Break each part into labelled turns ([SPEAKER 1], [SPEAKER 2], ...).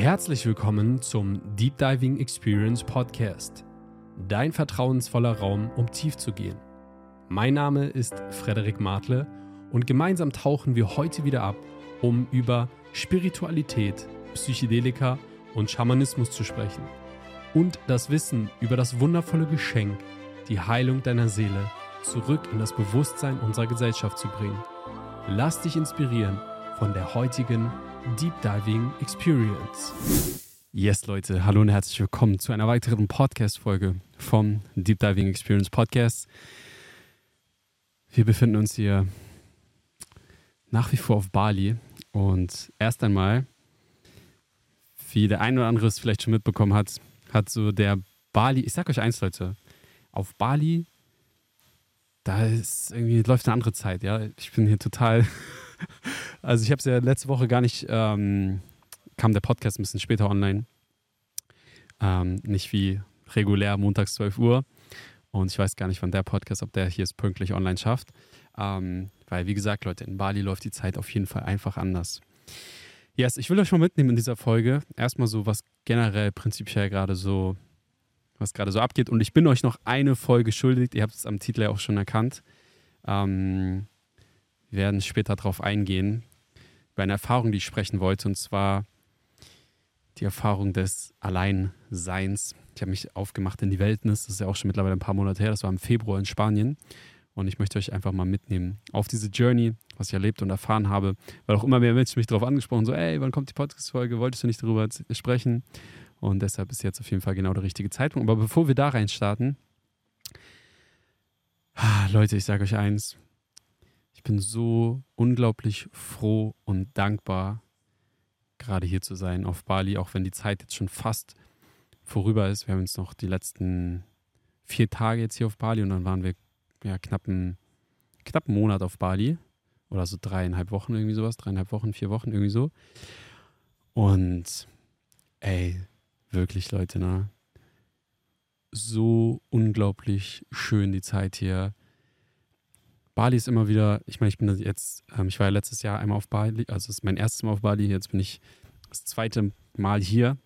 [SPEAKER 1] Herzlich willkommen zum Deep Diving Experience Podcast. Dein vertrauensvoller Raum, um tief zu gehen. Mein Name ist Frederik Martle und gemeinsam tauchen wir heute wieder ab, um über Spiritualität, Psychedelika und Schamanismus zu sprechen und das Wissen über das wundervolle Geschenk, die Heilung deiner Seele, zurück in das Bewusstsein unserer Gesellschaft zu bringen. Lass dich inspirieren von der heutigen Deep Diving Experience. Yes, Leute, hallo und herzlich willkommen zu einer weiteren Podcast-Folge vom Deep Diving Experience Podcast. Wir befinden uns hier nach wie vor auf Bali und erst einmal, wie der ein oder andere es vielleicht schon mitbekommen hat, hat so der Bali, ich sag euch eins, Leute, auf Bali, da ist irgendwie, läuft eine andere Zeit, ja. Ich bin hier total also ich habe es ja letzte Woche gar nicht, ähm, kam der Podcast ein bisschen später online. Ähm, nicht wie regulär montags 12 Uhr. Und ich weiß gar nicht, wann der Podcast, ob der hier es pünktlich online schafft. Ähm, weil, wie gesagt, Leute, in Bali läuft die Zeit auf jeden Fall einfach anders. Yes, ich will euch mal mitnehmen in dieser Folge. Erstmal so, was generell prinzipiell gerade so, was gerade so abgeht. Und ich bin euch noch eine Folge schuldig. Ihr habt es am Titel ja auch schon erkannt. Ähm, wir werden später darauf eingehen, über eine Erfahrung, die ich sprechen wollte, und zwar die Erfahrung des Alleinseins. Ich habe mich aufgemacht in die Wildnis, das ist ja auch schon mittlerweile ein paar Monate her, das war im Februar in Spanien. Und ich möchte euch einfach mal mitnehmen auf diese Journey, was ich erlebt und erfahren habe, weil auch immer mehr Menschen mich darauf angesprochen so, ey, wann kommt die Podcast-Folge? Wolltest du nicht darüber sprechen? Und deshalb ist jetzt auf jeden Fall genau der richtige Zeitpunkt. Aber bevor wir da rein starten, ah, Leute, ich sage euch eins, ich bin so unglaublich froh und dankbar, gerade hier zu sein auf Bali, auch wenn die Zeit jetzt schon fast vorüber ist. Wir haben jetzt noch die letzten vier Tage jetzt hier auf Bali und dann waren wir ja knapp einen, knapp einen Monat auf Bali oder so dreieinhalb Wochen irgendwie sowas, dreieinhalb Wochen, vier Wochen irgendwie so. Und ey, wirklich Leute, ne? So unglaublich schön die Zeit hier. Bali ist immer wieder, ich meine, ich bin jetzt, ähm, ich war ja letztes Jahr einmal auf Bali, also es ist mein erstes Mal auf Bali, jetzt bin ich das zweite Mal hier.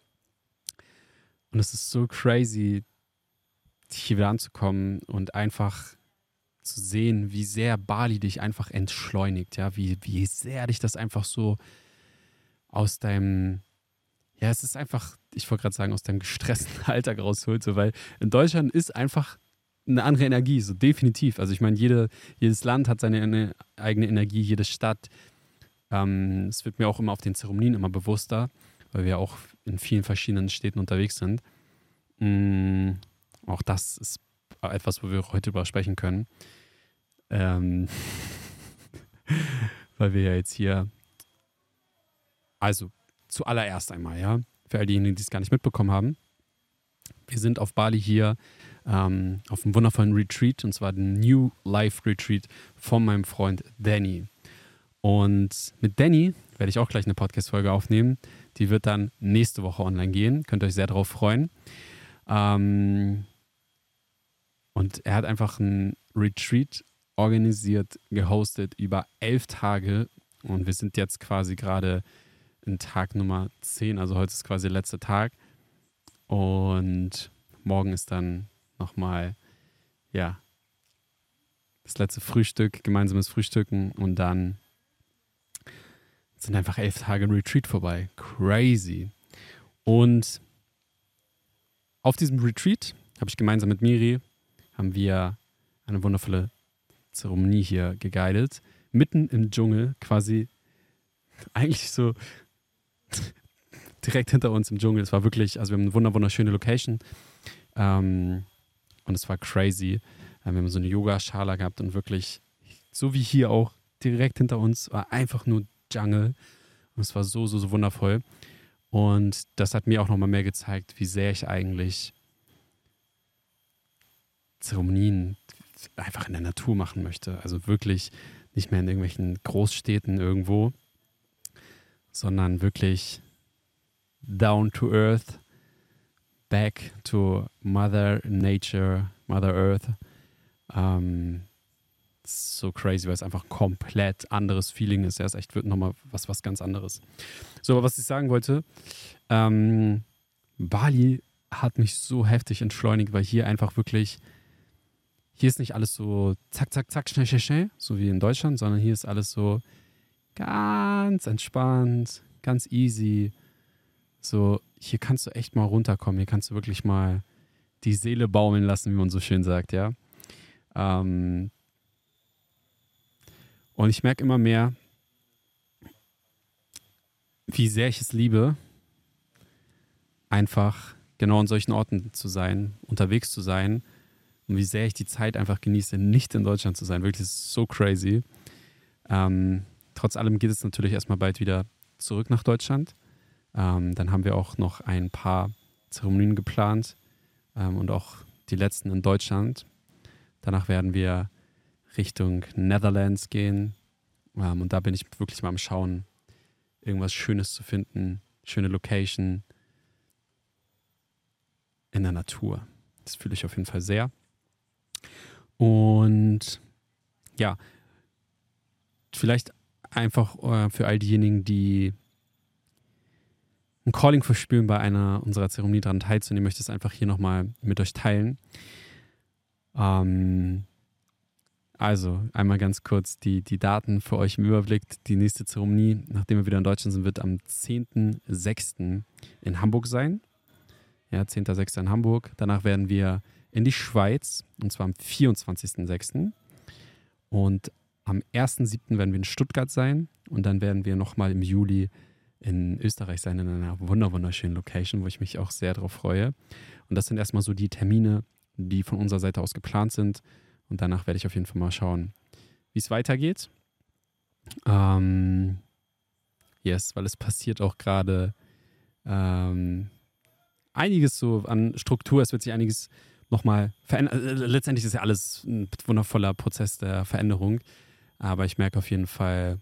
[SPEAKER 1] Und es ist so crazy, hier wieder anzukommen und einfach zu sehen, wie sehr Bali dich einfach entschleunigt, ja, wie, wie sehr dich das einfach so aus deinem, ja, es ist einfach, ich wollte gerade sagen, aus deinem gestressten Alltag rausholt, so, weil in Deutschland ist einfach eine andere Energie, so definitiv. Also ich meine, jede, jedes Land hat seine eigene Energie, jede Stadt. Ähm, es wird mir auch immer auf den Zeremonien immer bewusster, weil wir auch in vielen verschiedenen Städten unterwegs sind. Mhm, auch das ist etwas, wo wir heute drüber sprechen können. Ähm, weil wir ja jetzt hier, also zuallererst einmal, ja, für all diejenigen, die es gar nicht mitbekommen haben, wir sind auf Bali hier ähm, auf einem wundervollen Retreat, und zwar den New Life Retreat von meinem Freund Danny. Und mit Danny werde ich auch gleich eine Podcast-Folge aufnehmen. Die wird dann nächste Woche online gehen. Könnt ihr euch sehr darauf freuen. Ähm, und er hat einfach ein Retreat organisiert, gehostet über elf Tage. Und wir sind jetzt quasi gerade in Tag Nummer 10. Also heute ist quasi der letzte Tag. Und morgen ist dann nochmal, ja, das letzte Frühstück, gemeinsames Frühstücken und dann sind einfach elf Tage Retreat vorbei. Crazy. Und auf diesem Retreat habe ich gemeinsam mit Miri, haben wir eine wundervolle Zeremonie hier geguidet. Mitten im Dschungel, quasi eigentlich so direkt hinter uns im Dschungel. Es war wirklich, also wir haben eine wunderschöne Location. Ähm, und es war crazy. Wir haben so eine Yoga-Schala gehabt und wirklich, so wie hier auch, direkt hinter uns war einfach nur Jungle. Und es war so, so, so wundervoll. Und das hat mir auch nochmal mehr gezeigt, wie sehr ich eigentlich Zeremonien einfach in der Natur machen möchte. Also wirklich nicht mehr in irgendwelchen Großstädten irgendwo, sondern wirklich down to earth back to Mother Nature, Mother Earth. Ähm, so crazy, weil es einfach ein komplett anderes Feeling ist. Ja, es echt wird nochmal was, was ganz anderes. So, aber was ich sagen wollte, ähm, Bali hat mich so heftig entschleunigt, weil hier einfach wirklich, hier ist nicht alles so zack, zack, zack, schnell, schnell, schnell, so wie in Deutschland, sondern hier ist alles so ganz entspannt, ganz easy. So, hier kannst du echt mal runterkommen, hier kannst du wirklich mal die Seele baumeln lassen, wie man so schön sagt, ja. Ähm, und ich merke immer mehr, wie sehr ich es liebe, einfach genau an solchen Orten zu sein, unterwegs zu sein und wie sehr ich die Zeit einfach genieße, nicht in Deutschland zu sein. Wirklich so crazy. Ähm, trotz allem geht es natürlich erstmal bald wieder zurück nach Deutschland. Ähm, dann haben wir auch noch ein paar Zeremonien geplant ähm, und auch die letzten in Deutschland. Danach werden wir Richtung Netherlands gehen. Ähm, und da bin ich wirklich mal am Schauen, irgendwas Schönes zu finden, schöne Location in der Natur. Das fühle ich auf jeden Fall sehr. Und ja, vielleicht einfach äh, für all diejenigen, die ein Calling verspüren, bei einer unserer Zeremonie daran teilzunehmen, möchte ich es einfach hier nochmal mit euch teilen. Ähm, also, einmal ganz kurz die, die Daten für euch im Überblick. Die nächste Zeremonie, nachdem wir wieder in Deutschland sind, wird am 10.06. in Hamburg sein. Ja, 10.06. in Hamburg. Danach werden wir in die Schweiz, und zwar am 24.06. Und am 1.07. werden wir in Stuttgart sein. Und dann werden wir nochmal im Juli in Österreich sein, in einer wunderschönen Location, wo ich mich auch sehr darauf freue. Und das sind erstmal so die Termine, die von unserer Seite aus geplant sind. Und danach werde ich auf jeden Fall mal schauen, wie es weitergeht. Ähm, yes, weil es passiert auch gerade ähm, einiges so an Struktur, es wird sich einiges nochmal verändern. Äh, letztendlich ist ja alles ein wundervoller Prozess der Veränderung. Aber ich merke auf jeden Fall,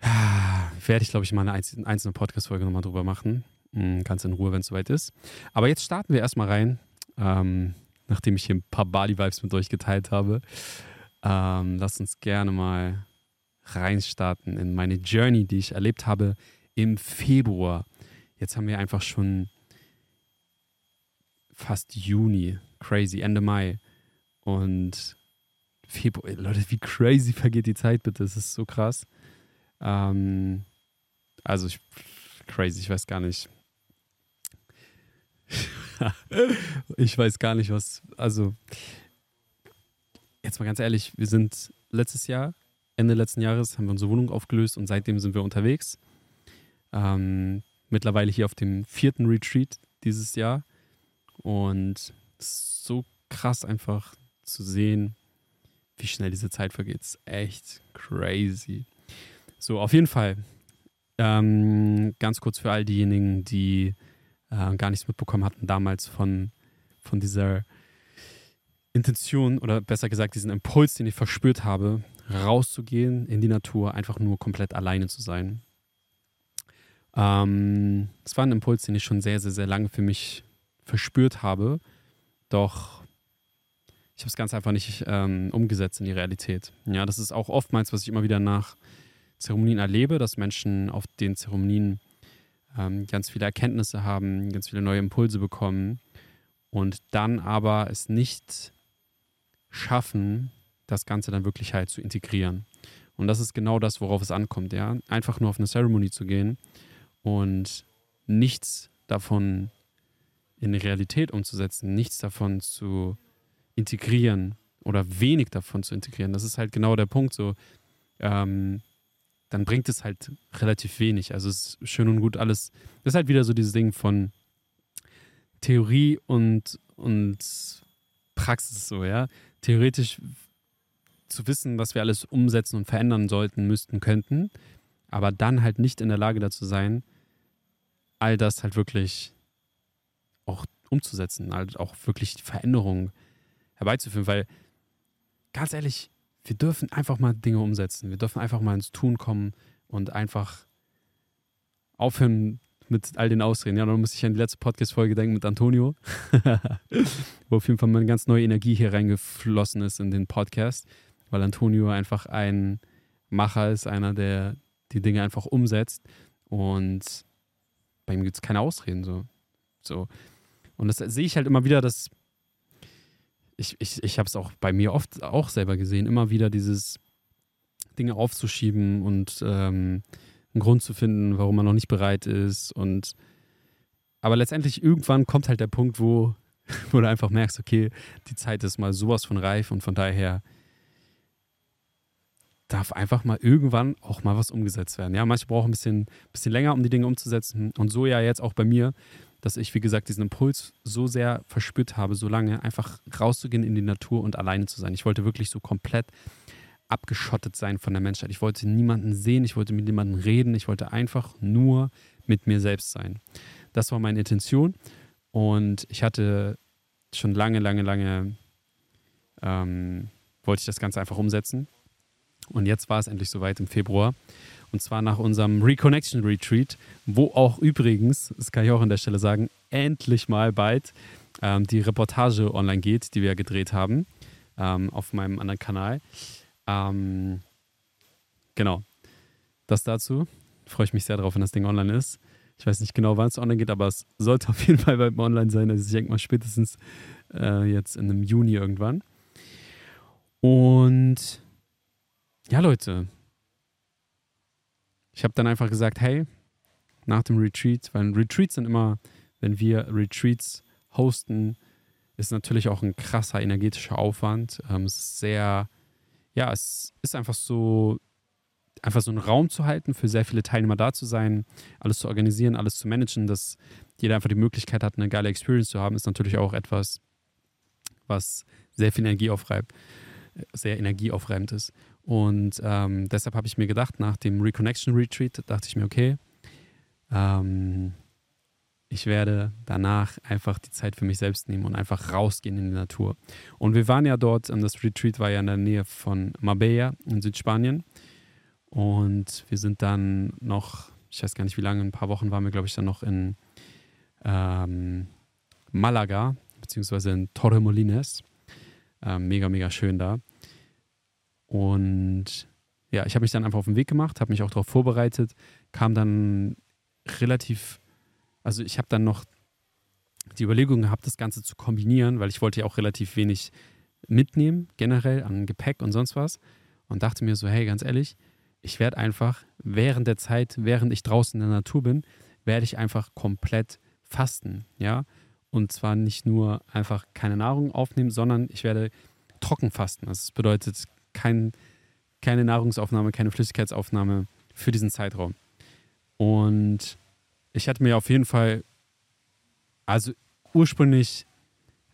[SPEAKER 1] werde ich, glaube ich, mal eine einzelne Podcast-Folge nochmal drüber machen. Hm, ganz in Ruhe, wenn es soweit ist. Aber jetzt starten wir erstmal rein, ähm, nachdem ich hier ein paar Bali-Vibes mit euch geteilt habe. Ähm, lasst uns gerne mal reinstarten in meine Journey, die ich erlebt habe im Februar. Jetzt haben wir einfach schon fast Juni, crazy, Ende Mai. Und Februar, Leute, wie crazy vergeht die Zeit bitte, das ist so krass. Ähm, also ich, crazy, ich weiß gar nicht. ich weiß gar nicht, was, also jetzt mal ganz ehrlich, wir sind letztes Jahr, Ende letzten Jahres, haben wir unsere Wohnung aufgelöst und seitdem sind wir unterwegs. Ähm, mittlerweile hier auf dem vierten Retreat dieses Jahr. Und es ist so krass einfach zu sehen, wie schnell diese Zeit vergeht. Es ist echt crazy. So, auf jeden Fall. Ähm, ganz kurz für all diejenigen, die äh, gar nichts mitbekommen hatten damals von, von dieser Intention oder besser gesagt diesen Impuls, den ich verspürt habe, rauszugehen in die Natur, einfach nur komplett alleine zu sein. Ähm, es war ein Impuls, den ich schon sehr, sehr, sehr lange für mich verspürt habe, doch ich habe es ganz einfach nicht ähm, umgesetzt in die Realität. Ja, das ist auch oftmals, was ich immer wieder nach Zeremonien erlebe, dass Menschen auf den Zeremonien ähm, ganz viele Erkenntnisse haben, ganz viele neue Impulse bekommen und dann aber es nicht schaffen, das Ganze dann wirklich halt zu integrieren. Und das ist genau das, worauf es ankommt, ja. Einfach nur auf eine Zeremonie zu gehen und nichts davon in Realität umzusetzen, nichts davon zu integrieren oder wenig davon zu integrieren. Das ist halt genau der Punkt. So, ähm, dann bringt es halt relativ wenig. Also es ist schön und gut alles. Das ist halt wieder so dieses Ding von Theorie und, und Praxis so, ja. Theoretisch zu wissen, was wir alles umsetzen und verändern sollten, müssten, könnten, aber dann halt nicht in der Lage dazu sein, all das halt wirklich auch umzusetzen, halt auch wirklich die Veränderung herbeizuführen, weil ganz ehrlich, wir dürfen einfach mal Dinge umsetzen. Wir dürfen einfach mal ins Tun kommen und einfach aufhören, mit all den Ausreden. Ja, dann muss ich an die letzte Podcast-Folge denken mit Antonio, wo auf jeden Fall mal eine ganz neue Energie hier reingeflossen ist in den Podcast, weil Antonio einfach ein Macher ist, einer, der die Dinge einfach umsetzt und bei ihm gibt es keine Ausreden. So. so. Und das sehe ich halt immer wieder, dass ich, ich, ich habe es auch bei mir oft auch selber gesehen, immer wieder dieses Dinge aufzuschieben und ähm, einen Grund zu finden, warum man noch nicht bereit ist. Und aber letztendlich irgendwann kommt halt der Punkt, wo, wo du einfach merkst, okay, die Zeit ist mal sowas von reif und von daher darf einfach mal irgendwann auch mal was umgesetzt werden. Ja, manche brauchen ein bisschen, bisschen länger, um die Dinge umzusetzen. Und so ja jetzt auch bei mir, dass ich, wie gesagt, diesen Impuls so sehr verspürt habe, so lange einfach rauszugehen in die Natur und alleine zu sein. Ich wollte wirklich so komplett abgeschottet sein von der Menschheit. Ich wollte niemanden sehen, ich wollte mit niemandem reden, ich wollte einfach nur mit mir selbst sein. Das war meine Intention und ich hatte schon lange, lange, lange, ähm, wollte ich das Ganze einfach umsetzen. Und jetzt war es endlich soweit im Februar. Und zwar nach unserem Reconnection Retreat, wo auch übrigens, das kann ich auch an der Stelle sagen, endlich mal bald ähm, die Reportage online geht, die wir gedreht haben ähm, auf meinem anderen Kanal. Ähm, genau. Das dazu. Freue ich mich sehr darauf, wenn das Ding online ist. Ich weiß nicht genau, wann es online geht, aber es sollte auf jeden Fall beim online sein. Also ich denke mal spätestens äh, jetzt in einem Juni irgendwann. Und ja, Leute. Ich habe dann einfach gesagt, hey, nach dem Retreat, weil Retreats sind immer, wenn wir Retreats hosten, ist natürlich auch ein krasser energetischer Aufwand. Ähm, es ist sehr ja, es ist einfach so, einfach so einen Raum zu halten, für sehr viele Teilnehmer da zu sein, alles zu organisieren, alles zu managen, dass jeder einfach die Möglichkeit hat, eine geile Experience zu haben, ist natürlich auch etwas, was sehr viel Energie aufreibt, sehr energieaufreibend ist. Und ähm, deshalb habe ich mir gedacht, nach dem Reconnection Retreat, dachte ich mir, okay, ähm, ich werde danach einfach die Zeit für mich selbst nehmen und einfach rausgehen in die Natur. Und wir waren ja dort, das Retreat war ja in der Nähe von Marbella in Südspanien. Und wir sind dann noch, ich weiß gar nicht wie lange, ein paar Wochen waren wir, glaube ich, dann noch in ähm, Malaga, beziehungsweise in Torremolines. Ähm, mega, mega schön da. Und ja, ich habe mich dann einfach auf den Weg gemacht, habe mich auch darauf vorbereitet, kam dann relativ also ich habe dann noch die Überlegung gehabt, das Ganze zu kombinieren, weil ich wollte ja auch relativ wenig mitnehmen, generell an Gepäck und sonst was. Und dachte mir so, hey, ganz ehrlich, ich werde einfach während der Zeit, während ich draußen in der Natur bin, werde ich einfach komplett fasten, ja. Und zwar nicht nur einfach keine Nahrung aufnehmen, sondern ich werde trocken fasten. Das bedeutet kein, keine Nahrungsaufnahme, keine Flüssigkeitsaufnahme für diesen Zeitraum. Und ich hatte mir auf jeden Fall, also ursprünglich,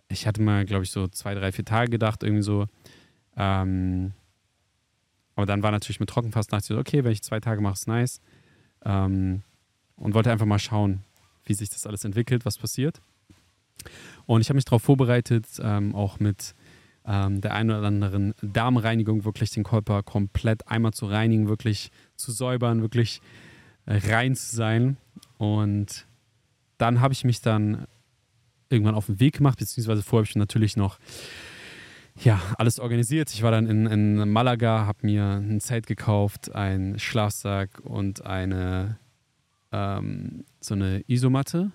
[SPEAKER 1] ich hatte mal, glaube ich, so zwei, drei, vier Tage gedacht, irgendwie so. Ähm, aber dann war natürlich mit Trockenfasten, dachte ich so, okay, wenn ich zwei Tage mache, ist nice. Ähm, und wollte einfach mal schauen, wie sich das alles entwickelt, was passiert. Und ich habe mich darauf vorbereitet, ähm, auch mit ähm, der einen oder anderen Darmreinigung wirklich den Körper komplett einmal zu reinigen, wirklich zu säubern, wirklich rein zu sein. Und dann habe ich mich dann irgendwann auf den Weg gemacht, beziehungsweise vorher habe ich natürlich noch ja, alles organisiert. Ich war dann in, in Malaga, habe mir ein Zelt gekauft, einen Schlafsack und eine ähm, so eine Isomatte.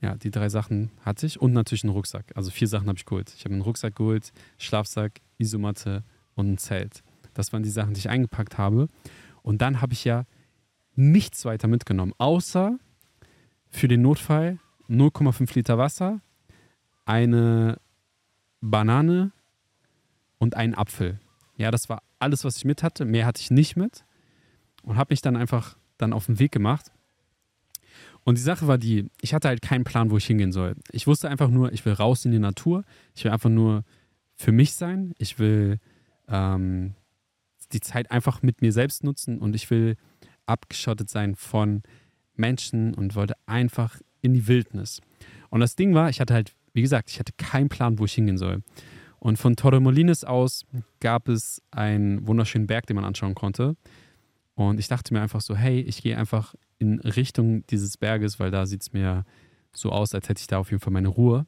[SPEAKER 1] Ja, die drei Sachen hatte ich und natürlich einen Rucksack. Also vier Sachen habe ich geholt. Ich habe einen Rucksack geholt, Schlafsack, Isomatte und ein Zelt. Das waren die Sachen, die ich eingepackt habe. Und dann habe ich ja nichts weiter mitgenommen, außer für den Notfall 0,5 Liter Wasser, eine Banane und einen Apfel. Ja, das war alles, was ich mit hatte. Mehr hatte ich nicht mit. Und habe mich dann einfach dann auf den Weg gemacht. Und die Sache war die, ich hatte halt keinen Plan, wo ich hingehen soll. Ich wusste einfach nur, ich will raus in die Natur. Ich will einfach nur für mich sein. Ich will ähm, die Zeit einfach mit mir selbst nutzen und ich will abgeschottet sein von Menschen und wollte einfach in die Wildnis. Und das Ding war, ich hatte halt, wie gesagt, ich hatte keinen Plan, wo ich hingehen soll. Und von Torremolines aus gab es einen wunderschönen Berg, den man anschauen konnte. Und ich dachte mir einfach so, hey, ich gehe einfach in Richtung dieses Berges, weil da sieht es mir so aus, als hätte ich da auf jeden Fall meine Ruhe.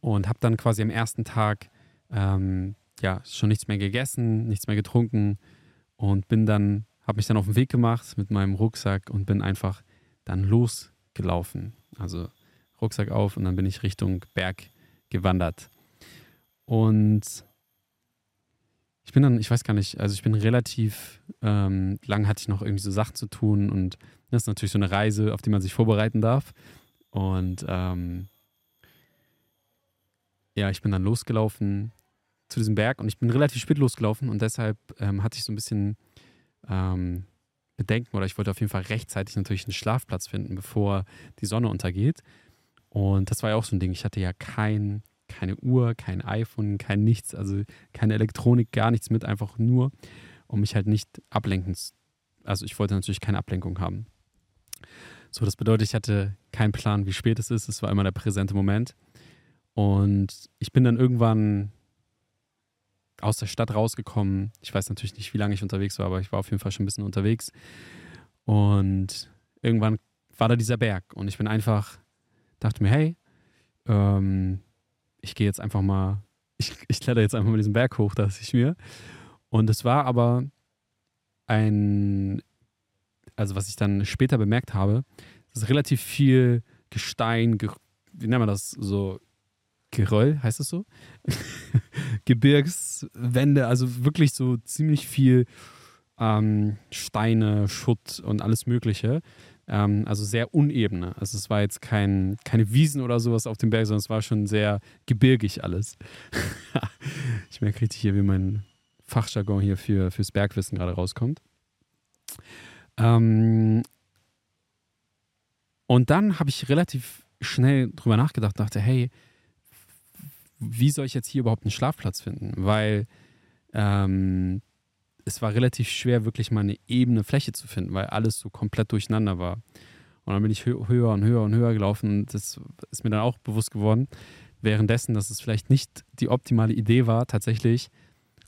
[SPEAKER 1] Und habe dann quasi am ersten Tag ähm, ja schon nichts mehr gegessen, nichts mehr getrunken und bin dann, habe mich dann auf den Weg gemacht mit meinem Rucksack und bin einfach dann losgelaufen. Also Rucksack auf und dann bin ich Richtung Berg gewandert. Und ich bin dann, ich weiß gar nicht, also ich bin relativ ähm, lang hatte ich noch irgendwie so Sachen zu tun und das ist natürlich so eine Reise, auf die man sich vorbereiten darf. Und ähm, ja, ich bin dann losgelaufen zu diesem Berg und ich bin relativ spät losgelaufen und deshalb ähm, hatte ich so ein bisschen ähm, Bedenken oder ich wollte auf jeden Fall rechtzeitig natürlich einen Schlafplatz finden, bevor die Sonne untergeht. Und das war ja auch so ein Ding. Ich hatte ja kein, keine Uhr, kein iPhone, kein nichts, also keine Elektronik, gar nichts mit, einfach nur, um mich halt nicht ablenken. Also ich wollte natürlich keine Ablenkung haben. So, das bedeutet, ich hatte keinen Plan, wie spät es ist. Es war immer der präsente Moment. Und ich bin dann irgendwann aus der Stadt rausgekommen. Ich weiß natürlich nicht, wie lange ich unterwegs war, aber ich war auf jeden Fall schon ein bisschen unterwegs. Und irgendwann war da dieser Berg und ich bin einfach, dachte mir, hey, ähm, ich gehe jetzt einfach mal, ich, ich kletter jetzt einfach mal diesen Berg hoch, dachte ich mir. Und es war aber ein, also was ich dann später bemerkt habe, dass relativ viel Gestein, wie nennt man das, so Geröll, heißt das so? Gebirgswände, also wirklich so ziemlich viel ähm, Steine, Schutt und alles Mögliche. Ähm, also sehr unebene. Also es war jetzt kein, keine Wiesen oder sowas auf dem Berg, sondern es war schon sehr gebirgig alles. ich merke richtig hier, wie mein Fachjargon hier für, fürs Bergwissen gerade rauskommt. Ähm, und dann habe ich relativ schnell drüber nachgedacht, dachte, hey, wie soll ich jetzt hier überhaupt einen Schlafplatz finden? Weil ähm, es war relativ schwer, wirklich mal eine ebene Fläche zu finden, weil alles so komplett durcheinander war. Und dann bin ich hö höher und höher und höher gelaufen und das ist mir dann auch bewusst geworden, währenddessen, dass es vielleicht nicht die optimale Idee war, tatsächlich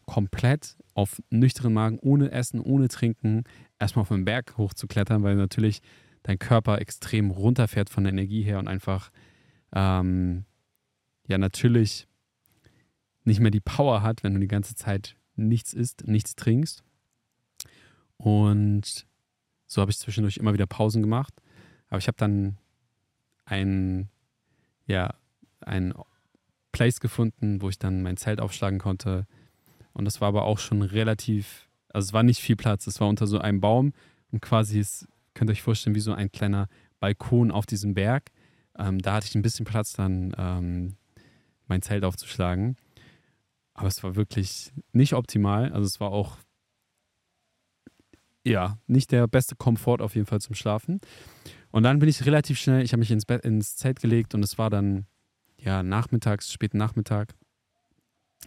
[SPEAKER 1] komplett auf nüchternen Magen, ohne Essen, ohne Trinken, erstmal auf den Berg hochzuklettern, weil natürlich dein Körper extrem runterfährt von der Energie her und einfach ähm, ja natürlich nicht mehr die Power hat, wenn du die ganze Zeit nichts isst, nichts trinkst. Und so habe ich zwischendurch immer wieder Pausen gemacht. Aber ich habe dann ein, ja, ein Place gefunden, wo ich dann mein Zelt aufschlagen konnte. Und das war aber auch schon relativ, also es war nicht viel Platz. Es war unter so einem Baum und quasi, es, könnt ihr euch vorstellen, wie so ein kleiner Balkon auf diesem Berg. Ähm, da hatte ich ein bisschen Platz, dann ähm, mein Zelt aufzuschlagen. Aber es war wirklich nicht optimal. Also es war auch, ja, nicht der beste Komfort auf jeden Fall zum Schlafen. Und dann bin ich relativ schnell, ich habe mich ins, Bett, ins Zelt gelegt und es war dann, ja, nachmittags, späten Nachmittag,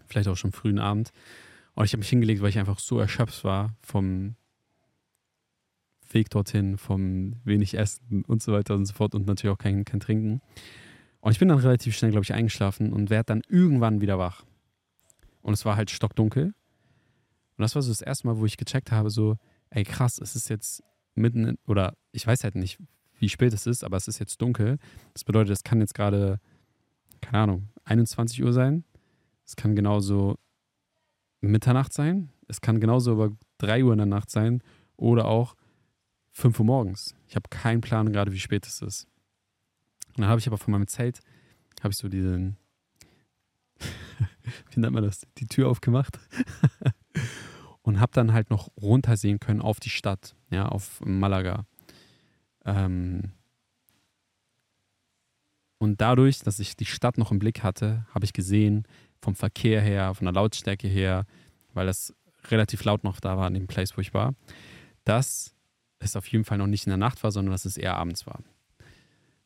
[SPEAKER 1] vielleicht auch schon frühen Abend. Und ich habe mich hingelegt, weil ich einfach so erschöpft war vom Weg dorthin, vom wenig Essen und so weiter und so fort und natürlich auch kein, kein Trinken. Und ich bin dann relativ schnell, glaube ich, eingeschlafen und werde dann irgendwann wieder wach. Und es war halt stockdunkel. Und das war so das erste Mal, wo ich gecheckt habe, so, ey krass, es ist jetzt mitten, in, oder ich weiß halt nicht, wie spät es ist, aber es ist jetzt dunkel. Das bedeutet, es kann jetzt gerade, keine Ahnung, 21 Uhr sein. Es kann genauso Mitternacht sein. Es kann genauso über 3 Uhr in der Nacht sein oder auch 5 Uhr morgens. Ich habe keinen Plan gerade, wie spät es ist. Und dann habe ich aber von meinem Zelt, habe ich so diesen, wie nennt man das, die Tür aufgemacht und habe dann halt noch runtersehen können auf die Stadt, ja, auf Malaga. Ähm und dadurch, dass ich die Stadt noch im Blick hatte, habe ich gesehen, vom Verkehr her, von der Lautstärke her, weil das relativ laut noch da war an dem Place, wo ich war, dass es auf jeden Fall noch nicht in der Nacht war, sondern dass es eher abends war.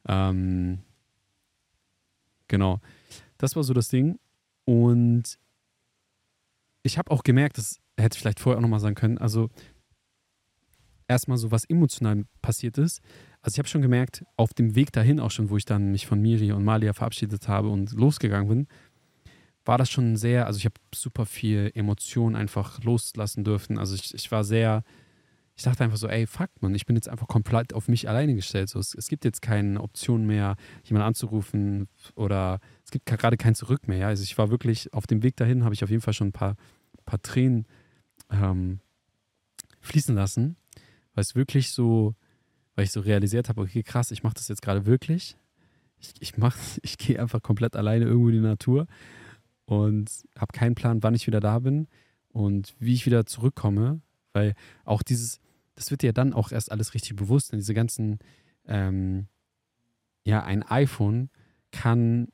[SPEAKER 1] Ähm, genau. Das war so das Ding. Und ich habe auch gemerkt, das hätte ich vielleicht vorher auch nochmal sagen können, also erstmal so, was emotional passiert ist. Also ich habe schon gemerkt, auf dem Weg dahin auch schon, wo ich dann mich von Miri und Malia verabschiedet habe und losgegangen bin, war das schon sehr, also ich habe super viel Emotionen einfach loslassen dürfen. Also ich, ich war sehr ich dachte einfach so, ey, fuck, man, ich bin jetzt einfach komplett auf mich alleine gestellt. So, es, es gibt jetzt keine Option mehr, jemanden anzurufen oder es gibt gerade kein Zurück mehr. Ja? Also ich war wirklich auf dem Weg dahin, habe ich auf jeden Fall schon ein paar, paar Tränen ähm, fließen lassen, weil es wirklich so, weil ich so realisiert habe, okay, krass, ich mache das jetzt gerade wirklich. Ich, ich, ich gehe einfach komplett alleine irgendwo in die Natur und habe keinen Plan, wann ich wieder da bin und wie ich wieder zurückkomme, weil auch dieses, das wird dir dann auch erst alles richtig bewusst, denn diese ganzen, ähm, ja, ein iPhone kann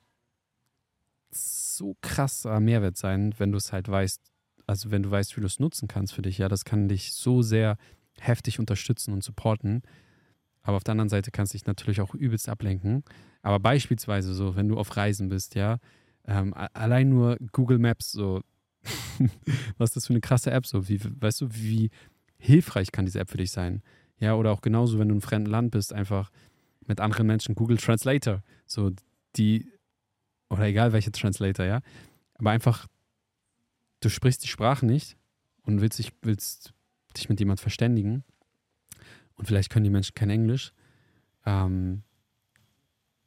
[SPEAKER 1] so krasser Mehrwert sein, wenn du es halt weißt, also wenn du weißt, wie du es nutzen kannst für dich, ja, das kann dich so sehr heftig unterstützen und supporten. Aber auf der anderen Seite kannst du dich natürlich auch übelst ablenken. Aber beispielsweise so, wenn du auf Reisen bist, ja, ähm, allein nur Google Maps, so, was ist das für eine krasse App, so, wie, weißt du, wie hilfreich kann diese App für dich sein? Ja, oder auch genauso, wenn du einem fremden Land bist, einfach mit anderen Menschen, Google Translator, so, die, oder egal welche Translator, ja, aber einfach, du sprichst die Sprache nicht und willst dich, willst dich mit jemand verständigen und vielleicht können die Menschen kein Englisch, ähm,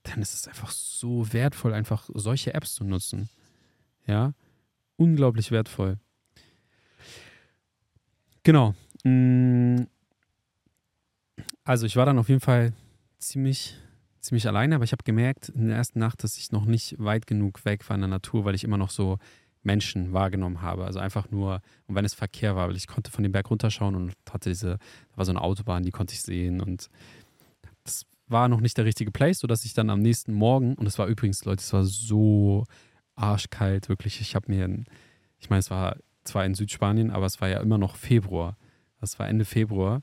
[SPEAKER 1] dann ist es einfach so wertvoll, einfach solche Apps zu nutzen. Ja, unglaublich wertvoll. Genau. Mm. Also ich war dann auf jeden Fall ziemlich, ziemlich alleine, aber ich habe gemerkt in der ersten Nacht, dass ich noch nicht weit genug weg war in der Natur, weil ich immer noch so Menschen wahrgenommen habe. Also einfach nur, und wenn es Verkehr war, weil ich konnte von dem Berg runterschauen und hatte diese, da war so eine Autobahn, die konnte ich sehen und das war noch nicht der richtige Place, sodass ich dann am nächsten Morgen, und es war übrigens, Leute, es war so arschkalt, wirklich. Ich habe mir, ich meine, es war zwar in Südspanien, aber es war ja immer noch Februar. Das war Ende Februar.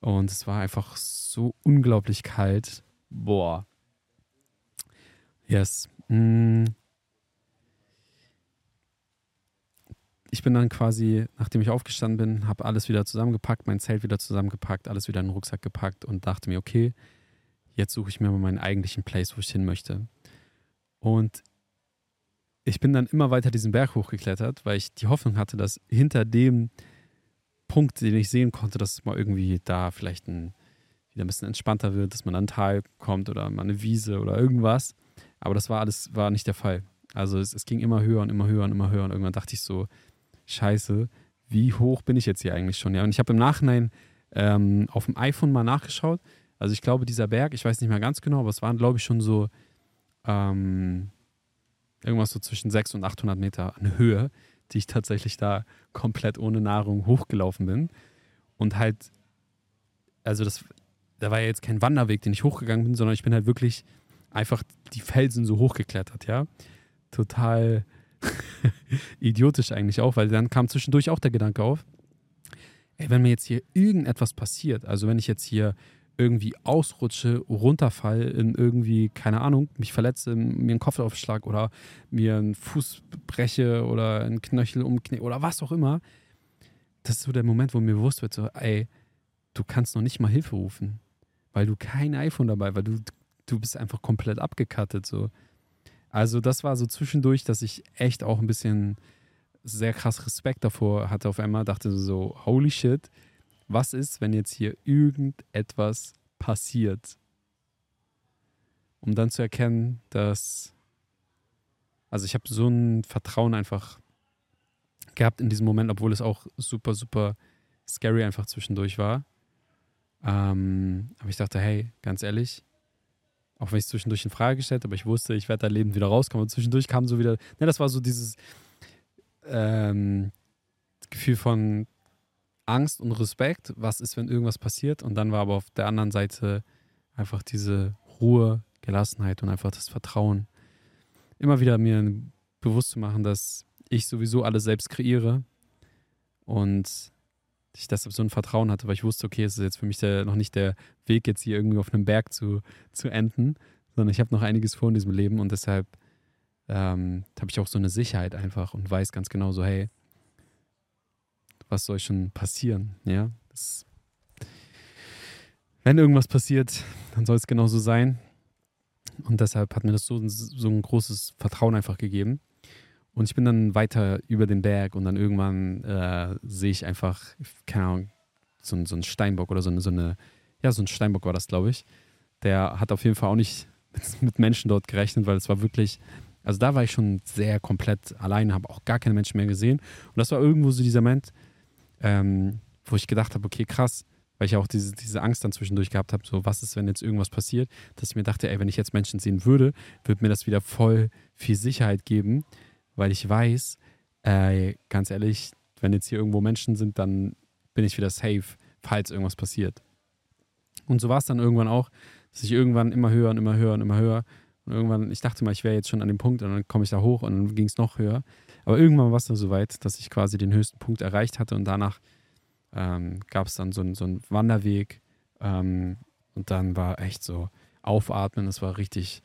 [SPEAKER 1] Und es war einfach so unglaublich kalt. Boah. Yes. Mm. Ich bin dann quasi, nachdem ich aufgestanden bin, habe alles wieder zusammengepackt, mein Zelt wieder zusammengepackt, alles wieder in den Rucksack gepackt und dachte mir, okay, jetzt suche ich mir mal meinen eigentlichen Place, wo ich hin möchte. Und ich bin dann immer weiter diesen Berg hochgeklettert, weil ich die Hoffnung hatte, dass hinter dem Punkt, den ich sehen konnte, dass mal irgendwie da vielleicht ein, wieder ein bisschen entspannter wird, dass man an ein Tal kommt oder mal eine Wiese oder irgendwas. Aber das war alles, war nicht der Fall. Also es, es ging immer höher und immer höher und immer höher und irgendwann dachte ich so, scheiße, wie hoch bin ich jetzt hier eigentlich schon? Ja, und ich habe im Nachhinein ähm, auf dem iPhone mal nachgeschaut also ich glaube, dieser Berg, ich weiß nicht mehr ganz genau, aber es waren, glaube ich, schon so ähm, irgendwas so zwischen 600 und 800 Meter an Höhe, die ich tatsächlich da komplett ohne Nahrung hochgelaufen bin. Und halt, also das, da war ja jetzt kein Wanderweg, den ich hochgegangen bin, sondern ich bin halt wirklich einfach die Felsen so hochgeklettert, ja. Total idiotisch eigentlich auch, weil dann kam zwischendurch auch der Gedanke auf, ey, wenn mir jetzt hier irgendetwas passiert, also wenn ich jetzt hier irgendwie ausrutsche, runterfall in irgendwie, keine Ahnung, mich verletze, mir einen Kopfaufschlag oder mir einen Fuß breche oder einen Knöchel umknie oder was auch immer, das ist so der Moment, wo mir bewusst wird, so, ey, du kannst noch nicht mal Hilfe rufen, weil du kein iPhone dabei, weil du, du bist einfach komplett abgekattet, so. Also das war so zwischendurch, dass ich echt auch ein bisschen sehr krass Respekt davor hatte auf einmal, dachte so, holy shit, was ist, wenn jetzt hier irgendetwas passiert? Um dann zu erkennen, dass, also ich habe so ein Vertrauen einfach gehabt in diesem Moment, obwohl es auch super, super scary einfach zwischendurch war. Ähm, aber ich dachte, hey, ganz ehrlich, auch wenn ich es zwischendurch in Frage gestellt aber ich wusste, ich werde da lebend wieder rauskommen. Und zwischendurch kam so wieder, ne, das war so dieses ähm, Gefühl von, Angst und Respekt, was ist, wenn irgendwas passiert. Und dann war aber auf der anderen Seite einfach diese Ruhe, Gelassenheit und einfach das Vertrauen. Immer wieder mir bewusst zu machen, dass ich sowieso alles selbst kreiere und ich deshalb so ein Vertrauen hatte, weil ich wusste, okay, es ist jetzt für mich der, noch nicht der Weg, jetzt hier irgendwie auf einem Berg zu, zu enden, sondern ich habe noch einiges vor in diesem Leben und deshalb ähm, habe ich auch so eine Sicherheit einfach und weiß ganz genau so, hey, was soll schon passieren? Ja, das, wenn irgendwas passiert, dann soll es genauso sein. Und deshalb hat mir das so, so ein großes Vertrauen einfach gegeben. Und ich bin dann weiter über den Berg und dann irgendwann äh, sehe ich einfach, keine Ahnung, so so ein Steinbock oder so eine, so eine, ja, so ein Steinbock war das, glaube ich. Der hat auf jeden Fall auch nicht mit, mit Menschen dort gerechnet, weil es war wirklich, also da war ich schon sehr komplett alleine, habe auch gar keine Menschen mehr gesehen. Und das war irgendwo so dieser Moment, ähm, wo ich gedacht habe, okay, krass, weil ich auch diese, diese Angst dann zwischendurch gehabt habe, so was ist, wenn jetzt irgendwas passiert, dass ich mir dachte, ey, wenn ich jetzt Menschen sehen würde, würde mir das wieder voll viel Sicherheit geben, weil ich weiß, äh, ganz ehrlich, wenn jetzt hier irgendwo Menschen sind, dann bin ich wieder safe, falls irgendwas passiert. Und so war es dann irgendwann auch, dass ich irgendwann immer höher und immer höher und immer höher und irgendwann, ich dachte mal, ich wäre jetzt schon an dem Punkt und dann komme ich da hoch und dann ging es noch höher. Aber irgendwann war es dann so weit, dass ich quasi den höchsten Punkt erreicht hatte und danach ähm, gab es dann so, so einen Wanderweg ähm, und dann war echt so aufatmen, es war richtig,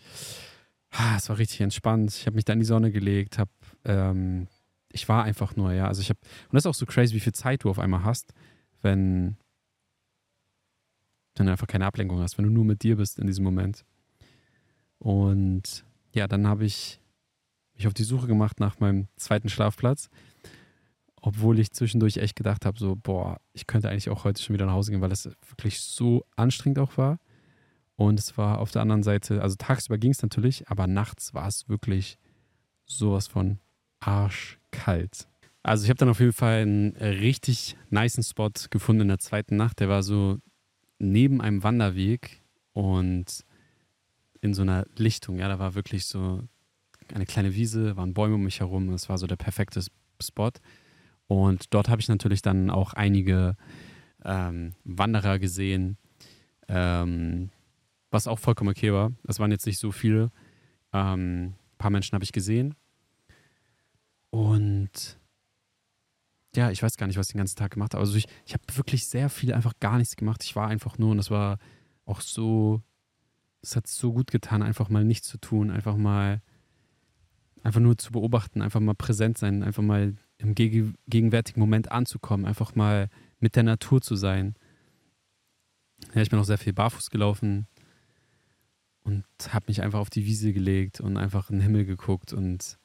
[SPEAKER 1] ah, es war richtig entspannt. Ich habe mich da in die Sonne gelegt, habe, ähm, ich war einfach nur, ja, also ich habe, und das ist auch so crazy, wie viel Zeit du auf einmal hast, wenn, wenn du einfach keine Ablenkung hast, wenn du nur mit dir bist in diesem Moment. Und ja, dann habe ich mich auf die Suche gemacht nach meinem zweiten Schlafplatz. Obwohl ich zwischendurch echt gedacht habe, so, boah, ich könnte eigentlich auch heute schon wieder nach Hause gehen, weil es wirklich so anstrengend auch war. Und es war auf der anderen Seite, also tagsüber ging es natürlich, aber nachts war es wirklich sowas von arschkalt. Also ich habe dann auf jeden Fall einen richtig niceen Spot gefunden in der zweiten Nacht. Der war so neben einem Wanderweg und in so einer Lichtung. Ja, da war wirklich so eine kleine Wiese, waren Bäume um mich herum. Es war so der perfekte Spot. Und dort habe ich natürlich dann auch einige ähm, Wanderer gesehen, ähm, was auch vollkommen okay war. Es waren jetzt nicht so viele. Ähm, ein paar Menschen habe ich gesehen. Und ja, ich weiß gar nicht, was ich den ganzen Tag gemacht habe. Also ich, ich habe wirklich sehr viel einfach gar nichts gemacht. Ich war einfach nur und das war auch so es hat so gut getan, einfach mal nichts zu tun, einfach mal, einfach nur zu beobachten, einfach mal präsent sein, einfach mal im geg gegenwärtigen Moment anzukommen, einfach mal mit der Natur zu sein. Ja, ich bin auch sehr viel barfuß gelaufen und habe mich einfach auf die Wiese gelegt und einfach in den Himmel geguckt und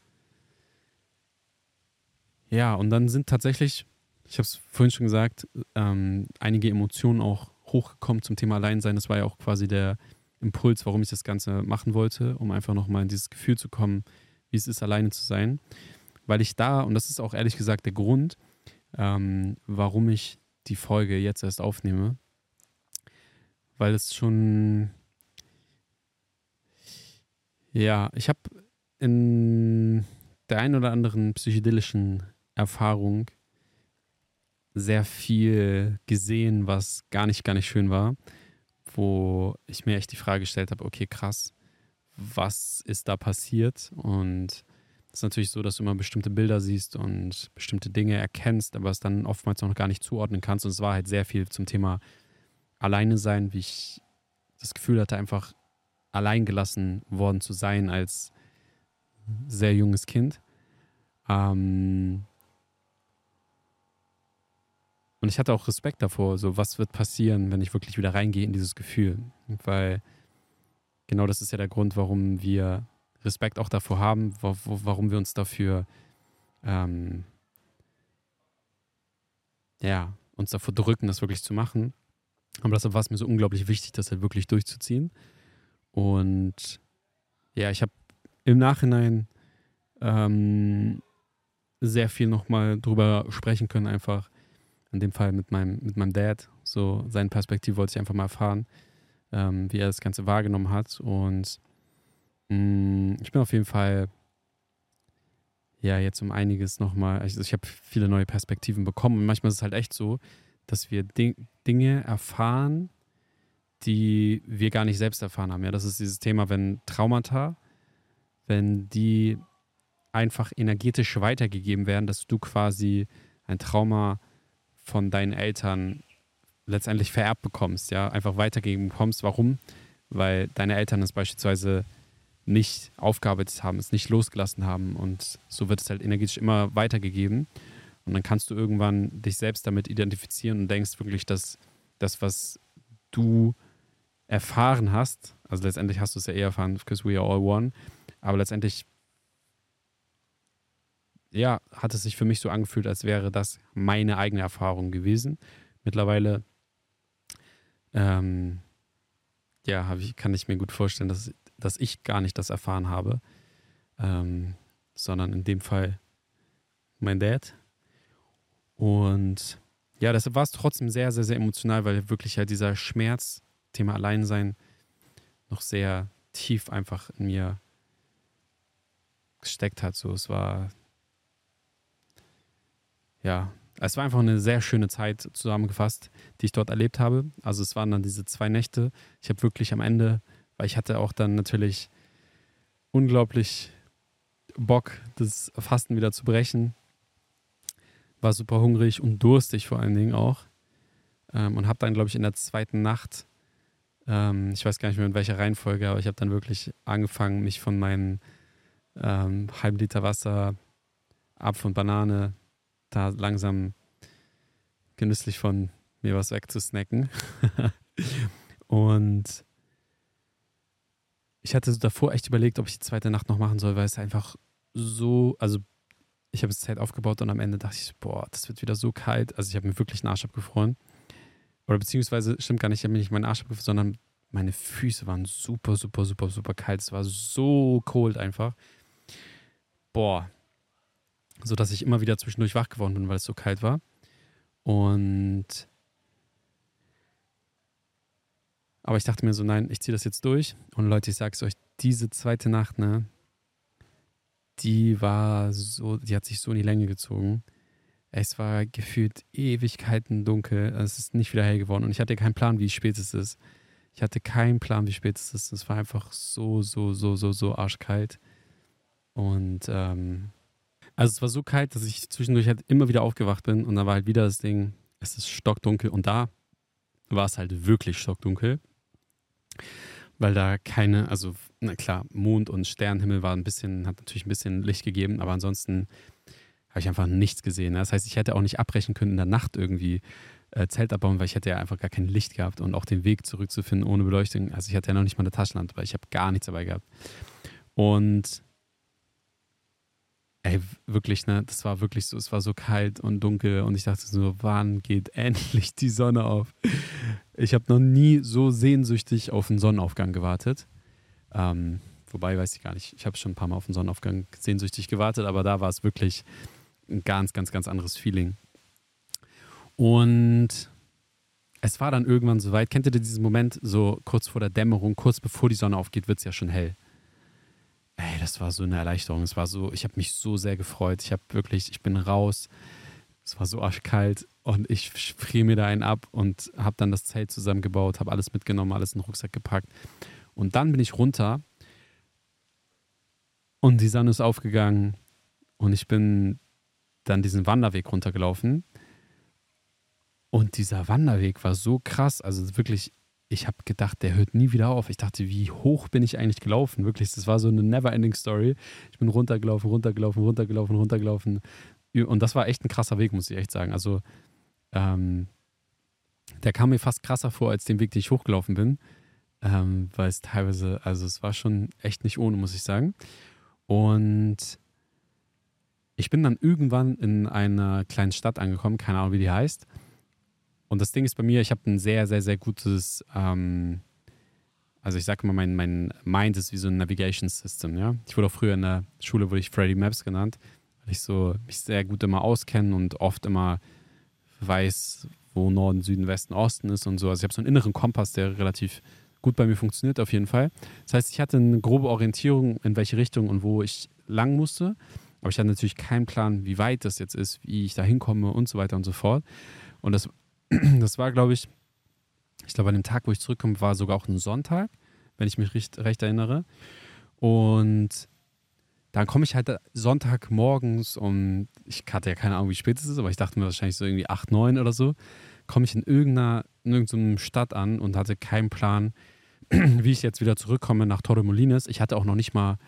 [SPEAKER 1] ja, und dann sind tatsächlich, ich habe es vorhin schon gesagt, ähm, einige Emotionen auch hochgekommen zum Thema Alleinsein. Das war ja auch quasi der Impuls, warum ich das Ganze machen wollte, um einfach nochmal in dieses Gefühl zu kommen, wie es ist, alleine zu sein. Weil ich da, und das ist auch ehrlich gesagt der Grund, ähm, warum ich die Folge jetzt erst aufnehme, weil es schon, ja, ich habe in der einen oder anderen psychedelischen Erfahrung sehr viel gesehen, was gar nicht, gar nicht schön war wo ich mir echt die Frage gestellt habe, okay, krass, was ist da passiert? Und es ist natürlich so, dass du immer bestimmte Bilder siehst und bestimmte Dinge erkennst, aber es dann oftmals noch gar nicht zuordnen kannst. Und es war halt sehr viel zum Thema Alleine sein, wie ich das Gefühl hatte, einfach allein gelassen worden zu sein als sehr junges Kind. Ähm, und ich hatte auch Respekt davor, so was wird passieren, wenn ich wirklich wieder reingehe in dieses Gefühl. Weil genau das ist ja der Grund, warum wir Respekt auch davor haben, wo, wo, warum wir uns dafür, ähm, ja, uns davor drücken, das wirklich zu machen. Aber deshalb war es mir so unglaublich wichtig, das halt wirklich durchzuziehen. Und ja, ich habe im Nachhinein ähm, sehr viel nochmal drüber sprechen können, einfach in dem Fall mit meinem, mit meinem Dad. So seine Perspektive wollte ich einfach mal erfahren, ähm, wie er das Ganze wahrgenommen hat. Und mh, mm, ich bin auf jeden Fall ja jetzt um einiges nochmal, also ich habe viele neue Perspektiven bekommen und manchmal ist es halt echt so, dass wir Ding, Dinge erfahren, die wir gar nicht selbst erfahren haben. Ja, das ist dieses Thema, wenn Traumata, wenn die einfach energetisch weitergegeben werden, dass du quasi ein Trauma von deinen Eltern letztendlich vererbt bekommst, ja, einfach weitergeben bekommst. Warum? Weil deine Eltern es beispielsweise nicht aufgearbeitet haben, es nicht losgelassen haben und so wird es halt energetisch immer weitergegeben. Und dann kannst du irgendwann dich selbst damit identifizieren und denkst wirklich, dass das, was du erfahren hast, also letztendlich hast du es ja eh erfahren, because we are all one, aber letztendlich ja, hat es sich für mich so angefühlt, als wäre das meine eigene Erfahrung gewesen. Mittlerweile, ähm, ja, ich, kann ich mir gut vorstellen, dass, dass ich gar nicht das erfahren habe, ähm, sondern in dem Fall mein Dad. Und ja, das war es trotzdem sehr, sehr, sehr emotional, weil wirklich halt dieser Schmerz, Thema Alleinsein, noch sehr tief einfach in mir gesteckt hat. So, es war ja, es war einfach eine sehr schöne Zeit zusammengefasst, die ich dort erlebt habe. Also es waren dann diese zwei Nächte. Ich habe wirklich am Ende, weil ich hatte auch dann natürlich unglaublich Bock, das Fasten wieder zu brechen. War super hungrig und durstig vor allen Dingen auch. Ähm, und habe dann, glaube ich, in der zweiten Nacht, ähm, ich weiß gar nicht mehr in welcher Reihenfolge, aber ich habe dann wirklich angefangen, mich von meinen ähm, halben Liter Wasser, Apfel und Banane, da langsam genüsslich von mir was wegzusnacken. und ich hatte davor echt überlegt, ob ich die zweite Nacht noch machen soll, weil es einfach so, also ich habe das Zelt aufgebaut und am Ende dachte ich, boah, das wird wieder so kalt. Also ich habe mir wirklich den Arsch abgefroren. Oder beziehungsweise, stimmt gar nicht, ich habe mir nicht meinen Arsch abgefroren, sondern meine Füße waren super, super, super, super kalt. Es war so cold einfach. Boah, so dass ich immer wieder zwischendurch wach geworden bin, weil es so kalt war. Und aber ich dachte mir so, nein, ich ziehe das jetzt durch. Und Leute, ich sag's euch, diese zweite Nacht, ne, die war so, die hat sich so in die Länge gezogen. Es war gefühlt Ewigkeiten dunkel. Es ist nicht wieder hell geworden. Und ich hatte keinen Plan, wie spät es ist. Ich hatte keinen Plan, wie spät es ist. Es war einfach so, so, so, so, so arschkalt. Und ähm, also es war so kalt, dass ich zwischendurch halt immer wieder aufgewacht bin und da war halt wieder das Ding, es ist stockdunkel und da war es halt wirklich stockdunkel, weil da keine, also na klar, Mond und Sternenhimmel war ein bisschen, hat natürlich ein bisschen Licht gegeben, aber ansonsten habe ich einfach nichts gesehen. Das heißt, ich hätte auch nicht abbrechen können in der Nacht irgendwie äh, Zelt abbauen, weil ich hätte ja einfach gar kein Licht gehabt und auch den Weg zurückzufinden ohne Beleuchtung. Also ich hatte ja noch nicht mal eine Taschenlampe, weil ich habe gar nichts dabei gehabt. Und Ey, wirklich, ne? Das war wirklich so, es war so kalt und dunkel und ich dachte so, wann geht endlich die Sonne auf? Ich habe noch nie so sehnsüchtig auf den Sonnenaufgang gewartet. Ähm, wobei, weiß ich gar nicht, ich habe schon ein paar Mal auf den Sonnenaufgang sehnsüchtig gewartet, aber da war es wirklich ein ganz, ganz, ganz anderes Feeling. Und es war dann irgendwann soweit. Kennt ihr diesen Moment, so kurz vor der Dämmerung, kurz bevor die Sonne aufgeht, wird es ja schon hell. Ey, das war so eine Erleichterung. Es war so, ich habe mich so sehr gefreut. Ich habe wirklich, ich bin raus. Es war so arschkalt und ich friere mir da einen ab und habe dann das Zelt zusammengebaut, habe alles mitgenommen, alles in den Rucksack gepackt. Und dann bin ich runter und die Sonne ist aufgegangen und ich bin dann diesen Wanderweg runtergelaufen. Und dieser Wanderweg war so krass, also wirklich ich habe gedacht, der hört nie wieder auf. Ich dachte, wie hoch bin ich eigentlich gelaufen? Wirklich, das war so eine never-ending Story. Ich bin runtergelaufen, runtergelaufen, runtergelaufen, runtergelaufen. Und das war echt ein krasser Weg, muss ich echt sagen. Also, ähm, der kam mir fast krasser vor als den Weg, den ich hochgelaufen bin. Ähm, weil es teilweise, also es war schon echt nicht ohne, muss ich sagen. Und ich bin dann irgendwann in einer kleinen Stadt angekommen, keine Ahnung, wie die heißt. Und das Ding ist bei mir, ich habe ein sehr, sehr, sehr gutes, ähm, also ich sage mal, mein, mein Mind ist wie so ein Navigation System, ja. Ich wurde auch früher in der Schule, wurde ich Freddy Maps genannt, weil ich so mich sehr gut immer auskenne und oft immer weiß, wo Norden, Süden, Westen, Osten ist und so. Also ich habe so einen inneren Kompass, der relativ gut bei mir funktioniert auf jeden Fall. Das heißt, ich hatte eine grobe Orientierung, in welche Richtung und wo ich lang musste. Aber ich hatte natürlich keinen Plan, wie weit das jetzt ist, wie ich da hinkomme und so weiter und so fort. Und das das war, glaube ich, ich glaube, an dem Tag, wo ich zurückkomme, war sogar auch ein Sonntag, wenn ich mich recht, recht erinnere. Und dann komme ich halt Sonntag morgens um, ich hatte ja keine Ahnung, wie spät es ist, aber ich dachte mir wahrscheinlich so irgendwie 8, 9 oder so, komme ich in irgendeiner, in irgendeiner Stadt an und hatte keinen Plan, wie ich jetzt wieder zurückkomme nach Torremolinos. Ich hatte auch noch nicht mal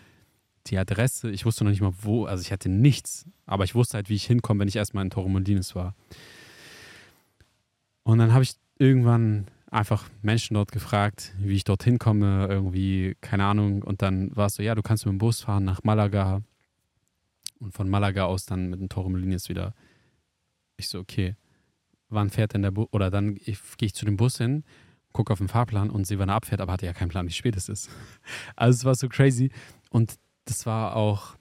[SPEAKER 1] die Adresse, ich wusste noch nicht mal wo, also ich hatte nichts, aber ich wusste halt, wie ich hinkomme, wenn ich erstmal in Torremolinos war. Und dann habe ich irgendwann einfach Menschen dort gefragt, wie ich dorthin komme, irgendwie, keine Ahnung. Und dann war es so, ja, du kannst mit dem Bus fahren nach Malaga und von Malaga aus dann mit dem Torremolinos wieder. Ich so, okay. wann fährt denn der Bus, oder dann gehe ich zu dem Bus hin, gucke auf den Fahrplan und sehe, wann er abfährt, aber hatte ja keinen Plan, wie spät es ist. Also es war so crazy und das war auch,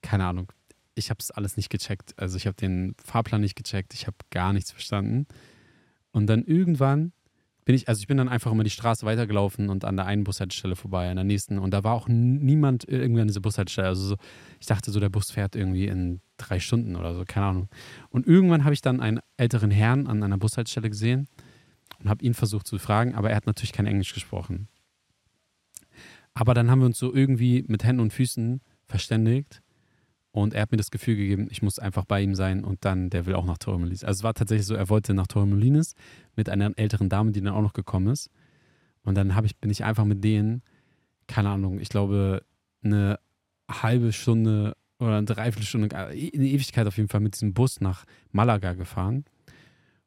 [SPEAKER 1] keine Ahnung, ich habe es alles nicht gecheckt. Also ich habe den Fahrplan nicht gecheckt, ich habe gar nichts verstanden. Und dann irgendwann bin ich, also ich bin dann einfach immer die Straße weitergelaufen und an der einen Bushaltestelle vorbei, an der nächsten. Und da war auch niemand irgendwie an dieser Bushaltestelle. Also so, ich dachte so, der Bus fährt irgendwie in drei Stunden oder so, keine Ahnung. Und irgendwann habe ich dann einen älteren Herrn an einer Bushaltestelle gesehen und habe ihn versucht zu fragen, aber er hat natürlich kein Englisch gesprochen. Aber dann haben wir uns so irgendwie mit Händen und Füßen verständigt und er hat mir das Gefühl gegeben, ich muss einfach bei ihm sein und dann, der will auch nach Torremolinis. Also es war tatsächlich so, er wollte nach Torremolinis mit einer älteren Dame, die dann auch noch gekommen ist. Und dann ich, bin ich einfach mit denen, keine Ahnung, ich glaube, eine halbe Stunde oder eine Dreiviertelstunde, eine Ewigkeit auf jeden Fall mit diesem Bus nach Malaga gefahren.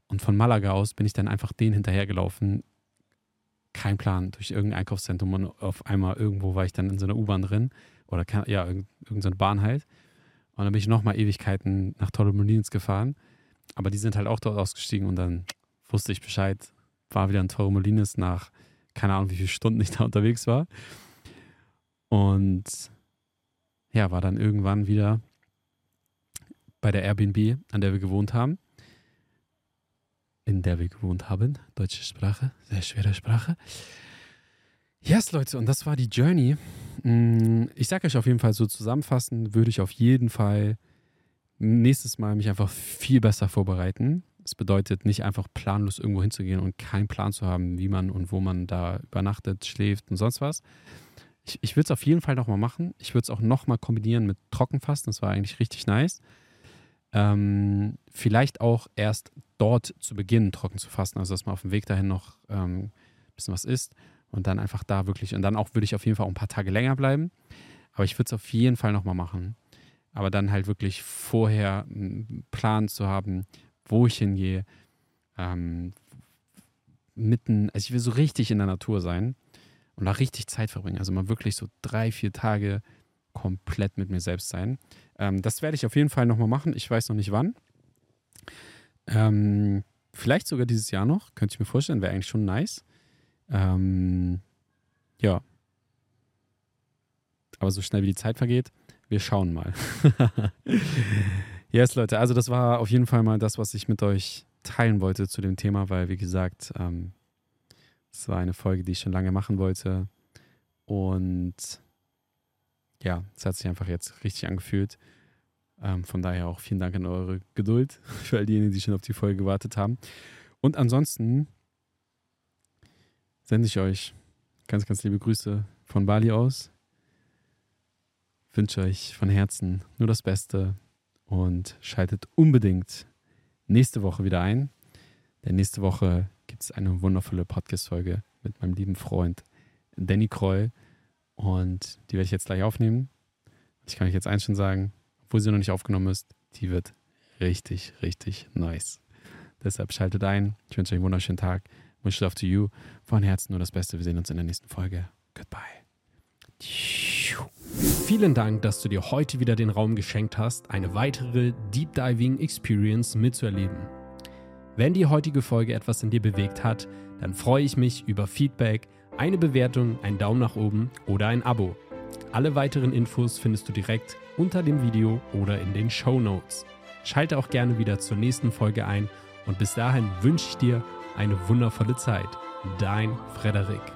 [SPEAKER 1] Und von Malaga aus bin ich dann einfach denen hinterhergelaufen. Kein Plan, durch irgendein Einkaufszentrum und auf einmal irgendwo war ich dann in so einer U-Bahn drin. Oder ja, irgendeine Bahn halt. Und dann bin ich nochmal Ewigkeiten nach Torremolinos gefahren. Aber die sind halt auch dort ausgestiegen und dann wusste ich Bescheid, war wieder in Torremolinos nach, keine Ahnung, wie viele Stunden ich da unterwegs war. Und ja, war dann irgendwann wieder bei der Airbnb, an der wir gewohnt haben. In der wir gewohnt haben. Deutsche Sprache, sehr schwere Sprache. Yes, Leute, und das war die Journey. Mm, ich sage euch auf jeden Fall so zusammenfassen, würde ich auf jeden Fall nächstes Mal mich einfach viel besser vorbereiten. Das bedeutet nicht einfach planlos irgendwo hinzugehen und keinen Plan zu haben, wie man und wo man da übernachtet, schläft und sonst was. Ich, ich würde es auf jeden Fall nochmal machen. Ich würde es auch nochmal kombinieren mit Trockenfasten. Das war eigentlich richtig nice. Ähm, vielleicht auch erst dort zu beginnen, trocken zu fasten. Also, dass man auf dem Weg dahin noch ähm, ein bisschen was isst und dann einfach da wirklich, und dann auch würde ich auf jeden Fall auch ein paar Tage länger bleiben. Aber ich würde es auf jeden Fall nochmal machen. Aber dann halt wirklich vorher einen Plan zu haben, wo ich hingehe. Ähm, mitten, also ich will so richtig in der Natur sein und da richtig Zeit verbringen. Also mal wirklich so drei, vier Tage komplett mit mir selbst sein. Ähm, das werde ich auf jeden Fall nochmal machen. Ich weiß noch nicht wann. Ähm, vielleicht sogar dieses Jahr noch, könnte ich mir vorstellen, wäre eigentlich schon nice. Ähm, ja. Aber so schnell wie die Zeit vergeht, wir schauen mal. yes, Leute, also das war auf jeden Fall mal das, was ich mit euch teilen wollte zu dem Thema, weil, wie gesagt, ähm, es war eine Folge, die ich schon lange machen wollte. Und ja, es hat sich einfach jetzt richtig angefühlt. Ähm, von daher auch vielen Dank an eure Geduld für all diejenigen, die schon auf die Folge gewartet haben. Und ansonsten sende ich euch ganz, ganz liebe Grüße von Bali aus. Wünsche euch von Herzen nur das Beste und schaltet unbedingt nächste Woche wieder ein. Denn nächste Woche gibt es eine wundervolle Podcast-Folge mit meinem lieben Freund Danny Kroll. Und die werde ich jetzt gleich aufnehmen. Ich kann euch jetzt eins schon sagen, obwohl sie noch nicht aufgenommen ist, die wird richtig, richtig nice. Deshalb schaltet ein. Ich wünsche euch einen wunderschönen Tag. Much love to you. Von Herzen nur das Beste. Wir sehen uns in der nächsten Folge. Goodbye.
[SPEAKER 2] Vielen Dank, dass du dir heute wieder den Raum geschenkt hast, eine weitere Deep Diving Experience mitzuerleben. Wenn die heutige Folge etwas in dir bewegt hat, dann freue ich mich über Feedback, eine Bewertung, einen Daumen nach oben oder ein Abo. Alle weiteren Infos findest du direkt unter dem Video oder in den Show Notes. Schalte auch gerne wieder zur nächsten Folge ein und bis dahin wünsche ich dir eine wundervolle Zeit. Dein Frederik.